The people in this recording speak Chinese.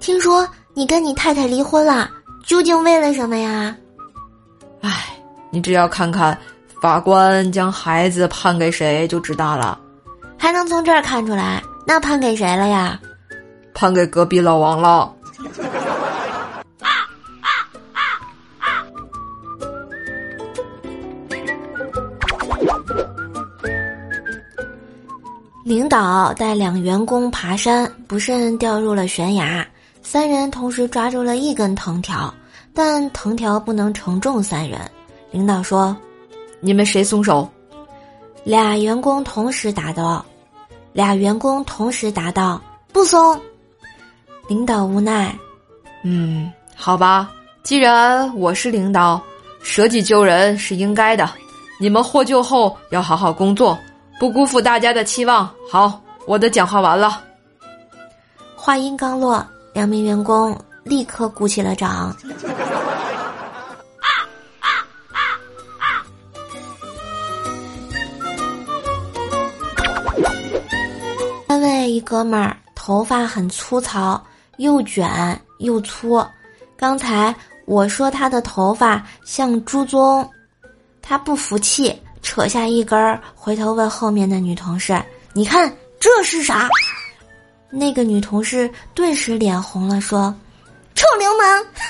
听说你跟你太太离婚了，究竟为了什么呀？唉，你只要看看法官将孩子判给谁就知道了。还能从这儿看出来？那判给谁了呀？判给隔壁老王了。领导带两员工爬山，不慎掉入了悬崖。三人同时抓住了一根藤条，但藤条不能承重三人。领导说：“你们谁松手？”俩员工同时答道：“俩员工同时答道，不松。”领导无奈：“嗯，好吧，既然我是领导，舍己救人是应该的。你们获救后要好好工作。”不辜负大家的期望。好，我的讲话完了。话音刚落，两名员工立刻鼓起了掌。单位一哥们儿头发很粗糙，又卷又粗。刚才我说他的头发像猪鬃，他不服气。扯下一根儿，回头问后面的女同事：“你看这是啥？”那个女同事顿时脸红了，说：“臭流氓！哼！”